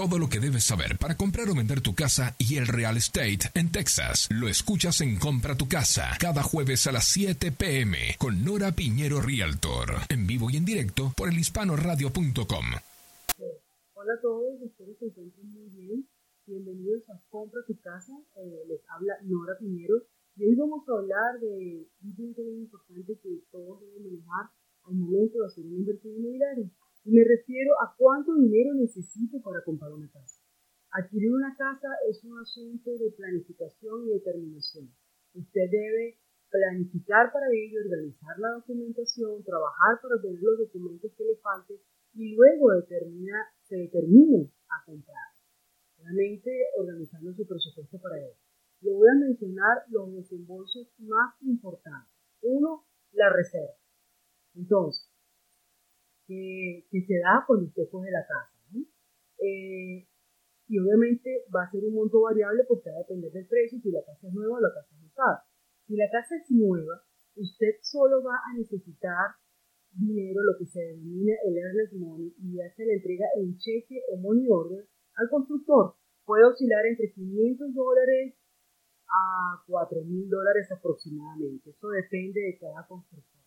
Todo lo que debes saber para comprar o vender tu casa y el real estate en Texas. Lo escuchas en Compra tu casa cada jueves a las 7 pm con Nora Piñero Realtor. En vivo y en directo por elhispanoradio.com. Hola a todos, espero que encuentren muy bien. Bienvenidos a Compra tu casa. Eh, les habla Nora Piñero. Y hoy vamos a hablar de un punto muy importante que todos deben manejar al momento de hacer una inversión inmobiliaria me refiero a cuánto dinero necesito para comprar una casa. Adquirir una casa es un asunto de planificación y determinación. Usted debe planificar para ello, organizar la documentación, trabajar para obtener los documentos que le falten y luego determina, se determine a comprar. Realmente organizando su presupuesto para ello. Le voy a mencionar los desembolsos más importantes. Uno, la reserva. Entonces, que, se da cuando usted coge la casa. Eh, y obviamente va a ser un monto variable porque va a depender del precio, si la casa es nueva o la casa es usada. Si la casa es nueva, usted solo va a necesitar dinero, lo que se denomina el earnest money, y hace la entrega en cheque o money order al constructor. Puede oscilar entre 500 dólares a 4 mil dólares aproximadamente. Eso depende de cada constructor.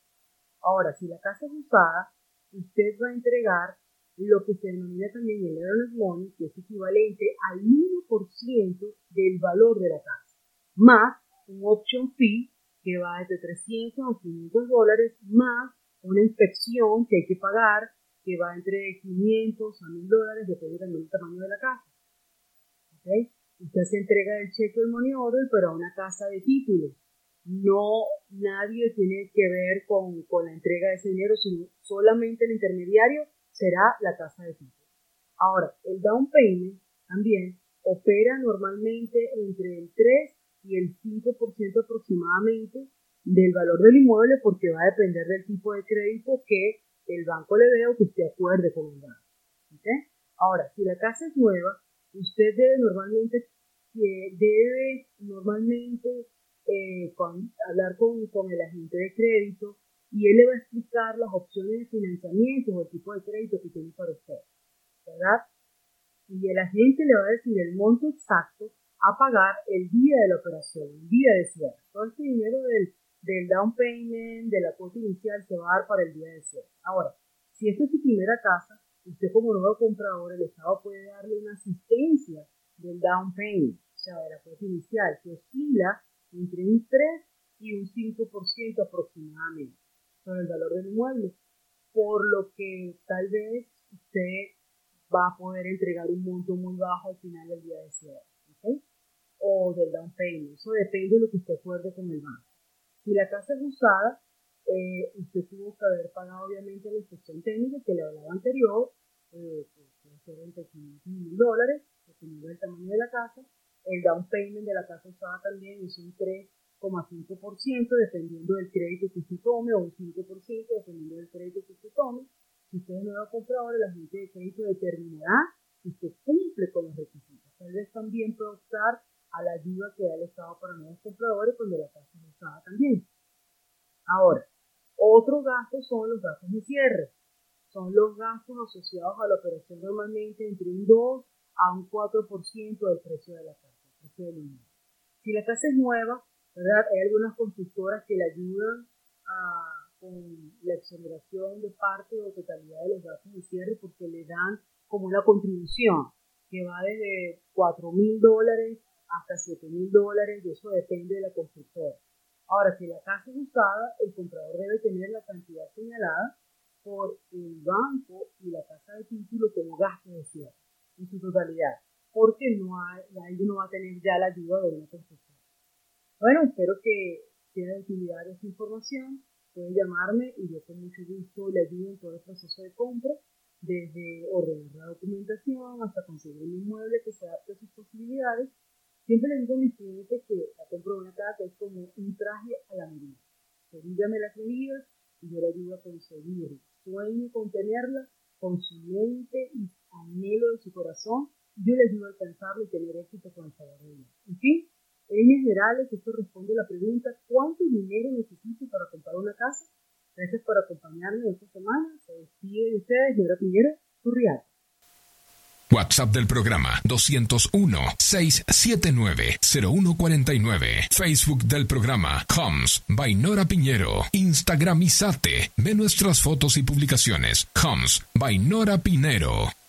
Ahora, si la casa es usada, usted va a entregar lo que se denomina también el earnest money, que es equivalente al 1% del valor de la casa, más un option fee que va desde 300 a 500 dólares, más una inspección que hay que pagar, que va entre 500 a 1000 dólares, depende también del tamaño de la casa. ¿Okay? Usted se entrega el cheque del money order, pero a una casa de título no nadie tiene que ver con, la entrega de ese dinero, sino solamente el intermediario será la tasa de título. Ahora, el down payment también opera normalmente entre el 3 y el 5% aproximadamente del valor del inmueble porque va a depender del tipo de crédito que el banco le dé o que usted acuerde con el banco. Ahora, si la casa es nueva, usted debe normalmente, eh, debe normalmente eh, con, hablar con, con, el agente de crédito y él le va a explicar las opciones de financiamiento o el tipo de crédito que tiene para usted, ¿verdad? Y el agente le va a decir el monto exacto a pagar el día de la operación, el día de cierre. Todo este dinero del, del down payment, de la cuota inicial, se va a dar para el día de cierre. Ahora, si esta es su primera casa, usted como nuevo comprador, el Estado puede darle una asistencia del down payment, o sea, de la cuota inicial, que oscila entre un 3 y un 5% aproximadamente sobre el valor del inmueble, por lo que tal vez usted va a poder entregar un monto muy bajo al final del día de cierre, O del down payment, eso depende de lo que usted acuerde con el banco. Si la casa es usada, eh, usted tuvo que haber pagado obviamente la inspección técnica que le hablaba anterior, eh, 500 mil dólares, dependiendo del tamaño de la casa, el down payment de la casa usada también es un 3,5% dependiendo del crédito que usted tome o un 5% dependiendo del crédito que usted tome. Si usted es nuevo comprador, el agente de crédito determinará si usted cumple con los requisitos. Tal vez también puede optar a la ayuda que da el Estado para nuevos compradores cuando la casa es usada también. Ahora, otros gastos son los gastos de cierre. Son los gastos asociados a la operación normalmente entre un 2 a un 4% del precio de la casa. Si la casa es nueva, ¿verdad? Hay algunas constructoras que le ayudan con la exoneración de parte o totalidad de los gastos de cierre porque le dan como una contribución que va desde 4 mil dólares hasta 7 mil dólares, y eso depende de la constructora. Ahora, si la casa es usada, el comprador debe tener la cantidad señalada por el banco y la casa de título como gasto de cierre en su totalidad porque no hay, alguien no va a tener ya la ayuda de una construcción. Bueno, espero que sea de utilidad esta información. Puede llamarme y yo con mucho gusto le ayudo en todo el proceso de compra, desde ordenar la documentación hasta conseguir un inmueble que se adapte a sus posibilidades. Siempre les digo a mis clientes que la compra de una casa es como un traje a la medida. Dígame las medidas y yo le ayudo a conseguirla. Sueño con tenerla con su mente y anhelo de su corazón yo les ayudo a alcanzarlo y tener éxito con el favor de. En fin, en líneas generales, esto responde a la pregunta, ¿cuánto dinero necesito para comprar una casa? Gracias por acompañarme esta semana. Se despide de ustedes, señora Piñera, tu WhatsApp del programa 201-679-0149. Facebook del programa Coms by Nora Piñero. Instagram Isate. Ve nuestras fotos y publicaciones. Coms by Nora Pinero.